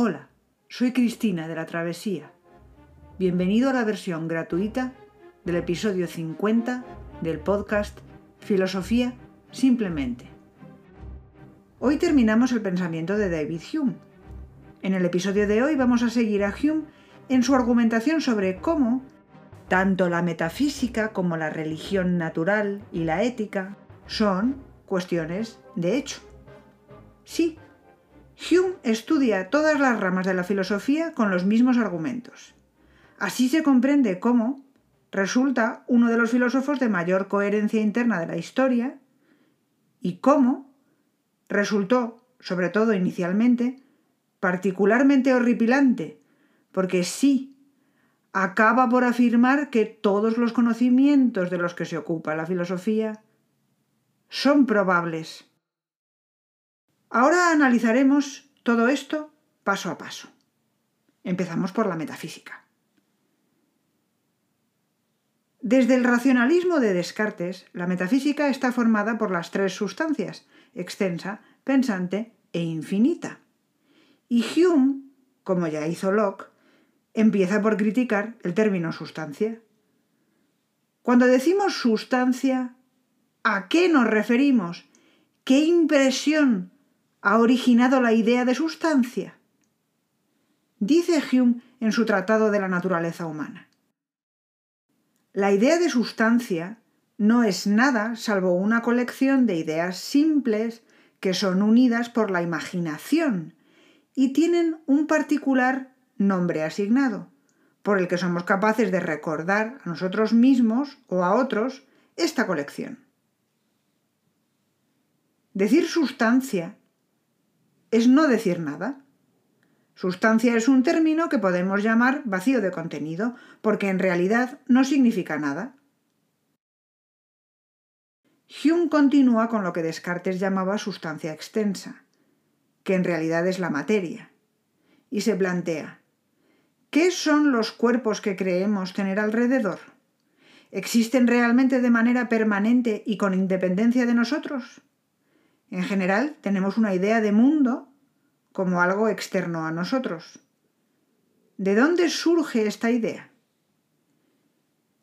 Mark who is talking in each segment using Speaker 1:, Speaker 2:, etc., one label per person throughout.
Speaker 1: Hola, soy Cristina de la Travesía. Bienvenido a la versión gratuita del episodio 50 del podcast Filosofía Simplemente. Hoy terminamos el pensamiento de David Hume. En el episodio de hoy vamos a seguir a Hume en su argumentación sobre cómo tanto la metafísica como la religión natural y la ética son cuestiones de hecho. Sí, Hume estudia todas las ramas de la filosofía con los mismos argumentos. Así se comprende cómo resulta uno de los filósofos de mayor coherencia interna de la historia y cómo resultó, sobre todo inicialmente, particularmente horripilante, porque sí acaba por afirmar que todos los conocimientos de los que se ocupa la filosofía son probables. Ahora analizaremos todo esto paso a paso. Empezamos por la metafísica. Desde el racionalismo de Descartes, la metafísica está formada por las tres sustancias, extensa, pensante e infinita. Y Hume, como ya hizo Locke, empieza por criticar el término sustancia. Cuando decimos sustancia, ¿a qué nos referimos? ¿Qué impresión ha originado la idea de sustancia? Dice Hume en su Tratado de la Naturaleza Humana. La idea de sustancia no es nada salvo una colección de ideas simples que son unidas por la imaginación y tienen un particular nombre asignado, por el que somos capaces de recordar a nosotros mismos o a otros esta colección. Decir sustancia es no decir nada. Sustancia es un término que podemos llamar vacío de contenido, porque en realidad no significa nada. Hume continúa con lo que Descartes llamaba sustancia extensa, que en realidad es la materia, y se plantea, ¿qué son los cuerpos que creemos tener alrededor? ¿Existen realmente de manera permanente y con independencia de nosotros? En general, tenemos una idea de mundo como algo externo a nosotros. ¿De dónde surge esta idea?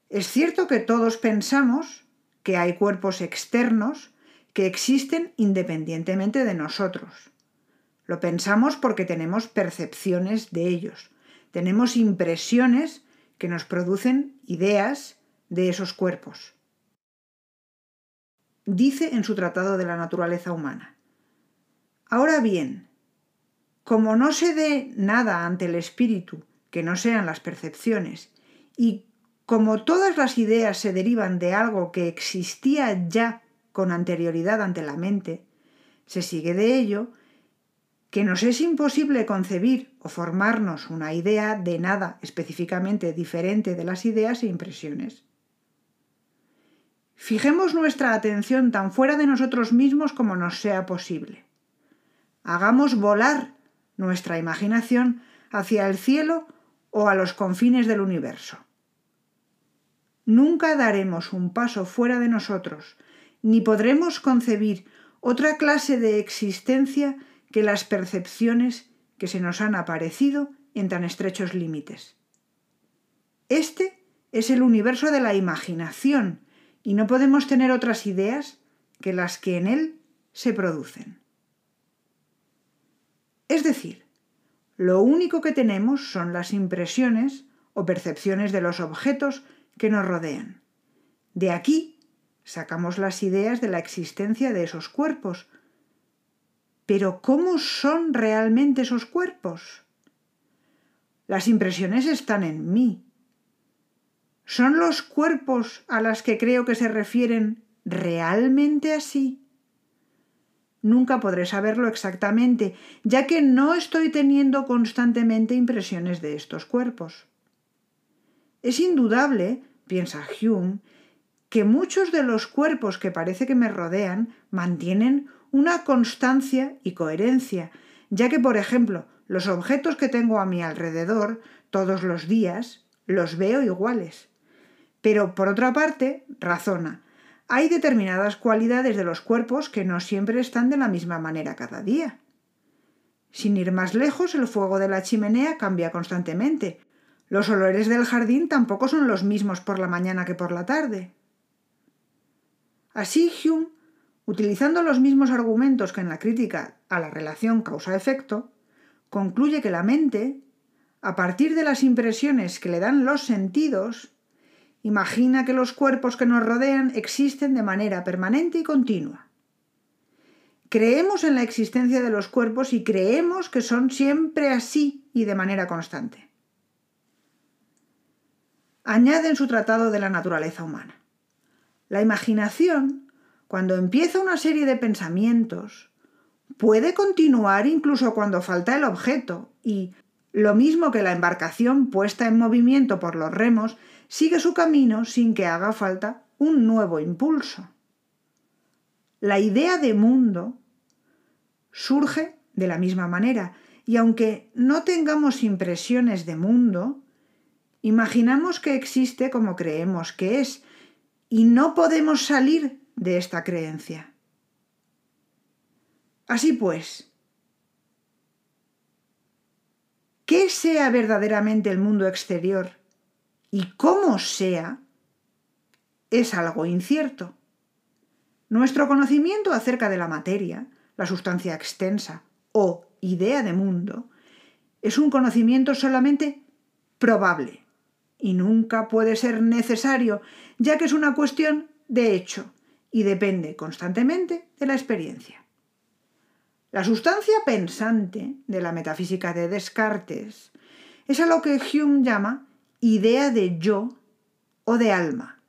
Speaker 1: Es cierto que todos pensamos que hay cuerpos externos que existen independientemente de nosotros. Lo pensamos porque tenemos percepciones de ellos, tenemos impresiones que nos producen ideas de esos cuerpos dice en su Tratado de la Naturaleza Humana. Ahora bien, como no se dé nada ante el espíritu que no sean las percepciones, y como todas las ideas se derivan de algo que existía ya con anterioridad ante la mente, se sigue de ello que nos es imposible concebir o formarnos una idea de nada específicamente diferente de las ideas e impresiones. Fijemos nuestra atención tan fuera de nosotros mismos como nos sea posible. Hagamos volar nuestra imaginación hacia el cielo o a los confines del universo. Nunca daremos un paso fuera de nosotros, ni podremos concebir otra clase de existencia que las percepciones que se nos han aparecido en tan estrechos límites. Este es el universo de la imaginación, y no podemos tener otras ideas que las que en él se producen. Es decir, lo único que tenemos son las impresiones o percepciones de los objetos que nos rodean. De aquí sacamos las ideas de la existencia de esos cuerpos. Pero ¿cómo son realmente esos cuerpos? Las impresiones están en mí, ¿Son los cuerpos a las que creo que se refieren realmente así? Nunca podré saberlo exactamente, ya que no estoy teniendo constantemente impresiones de estos cuerpos. Es indudable, piensa Hume, que muchos de los cuerpos que parece que me rodean mantienen una constancia y coherencia, ya que, por ejemplo, los objetos que tengo a mi alrededor todos los días los veo iguales. Pero, por otra parte, razona, hay determinadas cualidades de los cuerpos que no siempre están de la misma manera cada día. Sin ir más lejos, el fuego de la chimenea cambia constantemente. Los olores del jardín tampoco son los mismos por la mañana que por la tarde. Así Hume, utilizando los mismos argumentos que en la crítica a la relación causa-efecto, concluye que la mente, a partir de las impresiones que le dan los sentidos, imagina que los cuerpos que nos rodean existen de manera permanente y continua. Creemos en la existencia de los cuerpos y creemos que son siempre así y de manera constante. Añade en su tratado de la naturaleza humana. La imaginación, cuando empieza una serie de pensamientos, puede continuar incluso cuando falta el objeto y, lo mismo que la embarcación puesta en movimiento por los remos, sigue su camino sin que haga falta un nuevo impulso. La idea de mundo surge de la misma manera y aunque no tengamos impresiones de mundo, imaginamos que existe como creemos que es y no podemos salir de esta creencia. Así pues, ¿qué sea verdaderamente el mundo exterior y cómo sea? Es algo incierto. Nuestro conocimiento acerca de la materia, la sustancia extensa o idea de mundo, es un conocimiento solamente probable y nunca puede ser necesario, ya que es una cuestión de hecho y depende constantemente de la experiencia. La sustancia pensante de la metafísica de Descartes es a lo que Hume llama idea de yo o de alma.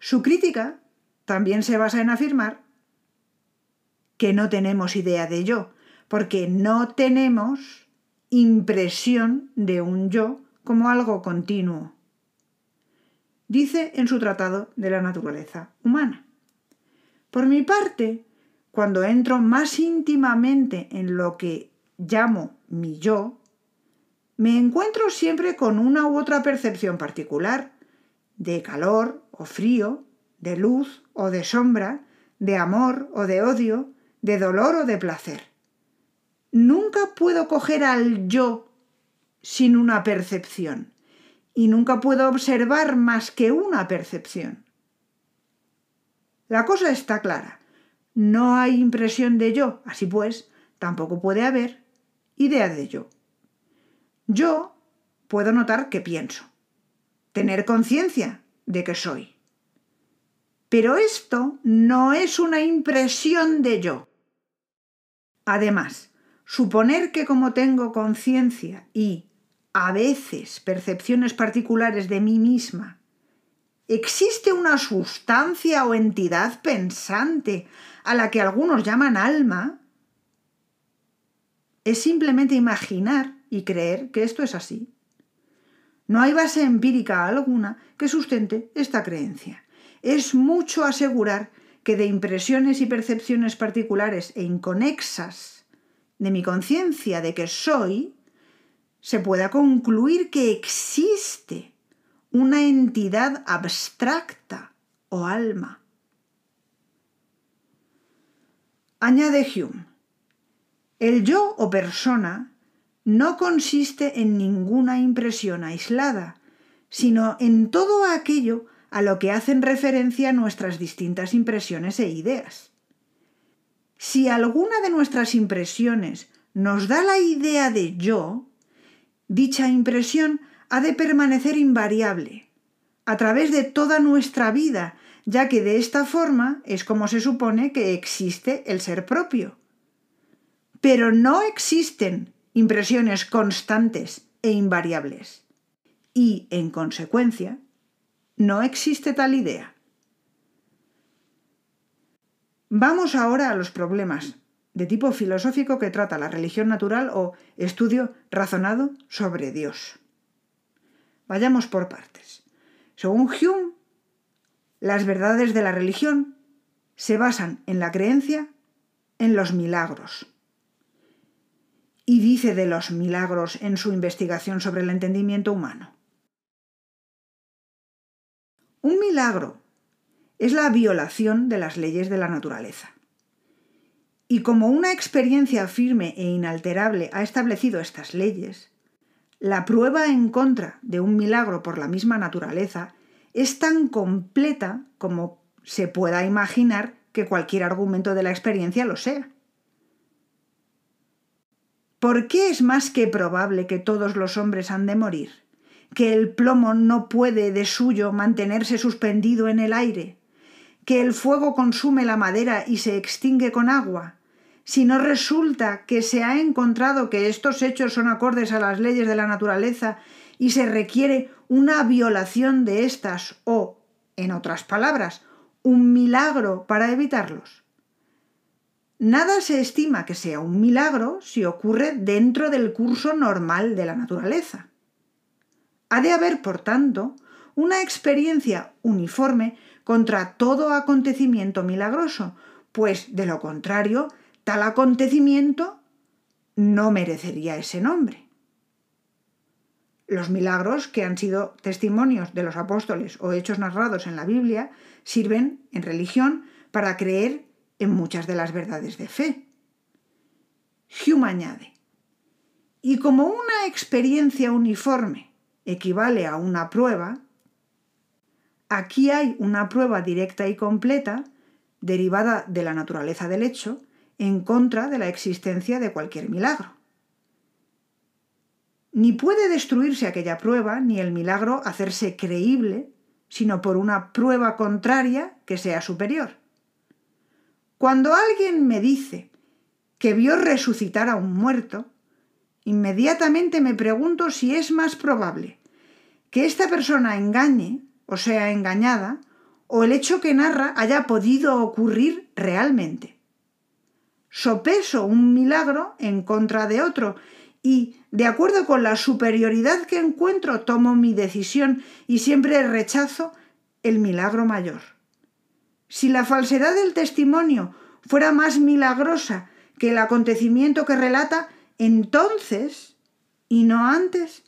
Speaker 1: Su crítica también se basa en afirmar que no tenemos idea de yo, porque no tenemos impresión de un yo como algo continuo. Dice en su tratado de la naturaleza humana. Por mi parte, cuando entro más íntimamente en lo que llamo mi yo, me encuentro siempre con una u otra percepción particular, de calor o frío, de luz o de sombra, de amor o de odio, de dolor o de placer. Nunca puedo coger al yo sin una percepción, y nunca puedo observar más que una percepción. La cosa está clara no hay impresión de yo, así pues, tampoco puede haber idea de yo. Yo puedo notar que pienso, tener conciencia de que soy. Pero esto no es una impresión de yo. Además, suponer que como tengo conciencia y, a veces, percepciones particulares de mí misma, existe una sustancia o entidad pensante a la que algunos llaman alma, es simplemente imaginar y creer que esto es así. No hay base empírica alguna que sustente esta creencia. Es mucho asegurar que de impresiones y percepciones particulares e inconexas de mi conciencia de que soy, se pueda concluir que existe una entidad abstracta o alma Añade Hume, el yo o persona no consiste en ninguna impresión aislada, sino en todo aquello a lo que hacen referencia nuestras distintas impresiones e ideas. Si alguna de nuestras impresiones nos da la idea de yo, dicha impresión ha de permanecer invariable, a través de toda nuestra vida, ya que de esta forma es como se supone que existe el ser propio. Pero no existen impresiones constantes e invariables. Y, en consecuencia, no existe tal idea. Vamos ahora a los problemas de tipo filosófico que trata la religión natural o estudio razonado sobre Dios. Vayamos por partes. Según Hume, las verdades de la religión se basan en la creencia en los milagros. Y dice de los milagros en su investigación sobre el entendimiento humano. Un milagro es la violación de las leyes de la naturaleza. Y como una experiencia firme e inalterable ha establecido estas leyes, la prueba en contra de un milagro por la misma naturaleza es tan completa como se pueda imaginar que cualquier argumento de la experiencia lo sea. ¿Por qué es más que probable que todos los hombres han de morir? ¿Que el plomo no puede de suyo mantenerse suspendido en el aire? ¿Que el fuego consume la madera y se extingue con agua? Si no resulta que se ha encontrado que estos hechos son acordes a las leyes de la naturaleza y se requiere una violación de estas o, en otras palabras, un milagro para evitarlos. Nada se estima que sea un milagro si ocurre dentro del curso normal de la naturaleza. Ha de haber, por tanto, una experiencia uniforme contra todo acontecimiento milagroso, pues de lo contrario, tal acontecimiento no merecería ese nombre. Los milagros que han sido testimonios de los apóstoles o hechos narrados en la Biblia sirven en religión para creer en muchas de las verdades de fe. Hume añade, y como una experiencia uniforme equivale a una prueba, aquí hay una prueba directa y completa, derivada de la naturaleza del hecho, en contra de la existencia de cualquier milagro. Ni puede destruirse aquella prueba, ni el milagro hacerse creíble, sino por una prueba contraria que sea superior. Cuando alguien me dice que vio resucitar a un muerto, inmediatamente me pregunto si es más probable que esta persona engañe o sea engañada, o el hecho que narra haya podido ocurrir realmente. Sopeso un milagro en contra de otro y, de acuerdo con la superioridad que encuentro, tomo mi decisión y siempre rechazo el milagro mayor. Si la falsedad del testimonio fuera más milagrosa que el acontecimiento que relata, entonces, y no antes,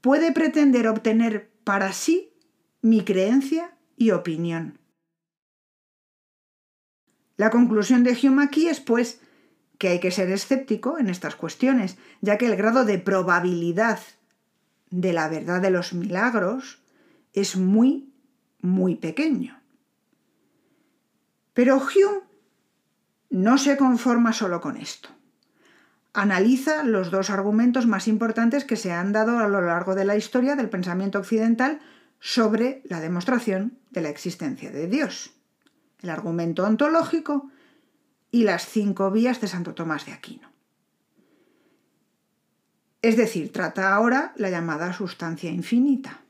Speaker 1: puede pretender obtener para sí mi creencia y opinión. La conclusión de Hume aquí es, pues, que hay que ser escéptico en estas cuestiones, ya que el grado de probabilidad de la verdad de los milagros es muy, muy pequeño. Pero Hume no se conforma solo con esto. Analiza los dos argumentos más importantes que se han dado a lo largo de la historia del pensamiento occidental sobre la demostración de la existencia de Dios. El argumento ontológico y las cinco vías de Santo Tomás de Aquino. Es decir, trata ahora la llamada sustancia infinita.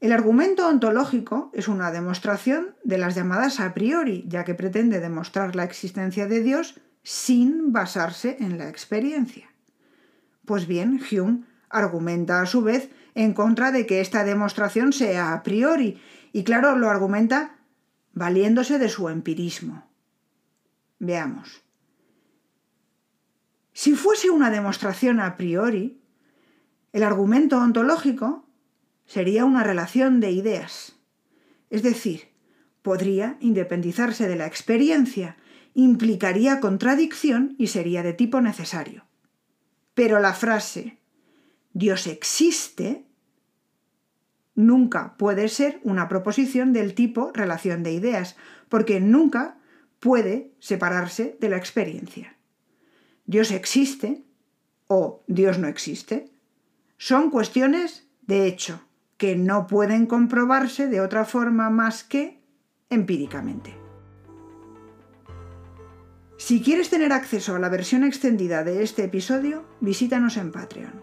Speaker 1: El argumento ontológico es una demostración de las llamadas a priori, ya que pretende demostrar la existencia de Dios sin basarse en la experiencia. Pues bien, Hume argumenta a su vez en contra de que esta demostración sea a priori, y claro, lo argumenta valiéndose de su empirismo. Veamos. Si fuese una demostración a priori, el argumento ontológico sería una relación de ideas. Es decir, podría independizarse de la experiencia, implicaría contradicción y sería de tipo necesario. Pero la frase Dios existe nunca puede ser una proposición del tipo relación de ideas, porque nunca puede separarse de la experiencia. Dios existe o Dios no existe son cuestiones de hecho, que no pueden comprobarse de otra forma más que empíricamente. Si quieres tener acceso a la versión extendida de este episodio, visítanos en Patreon.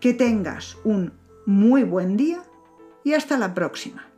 Speaker 1: Que tengas un muy buen día y hasta la próxima.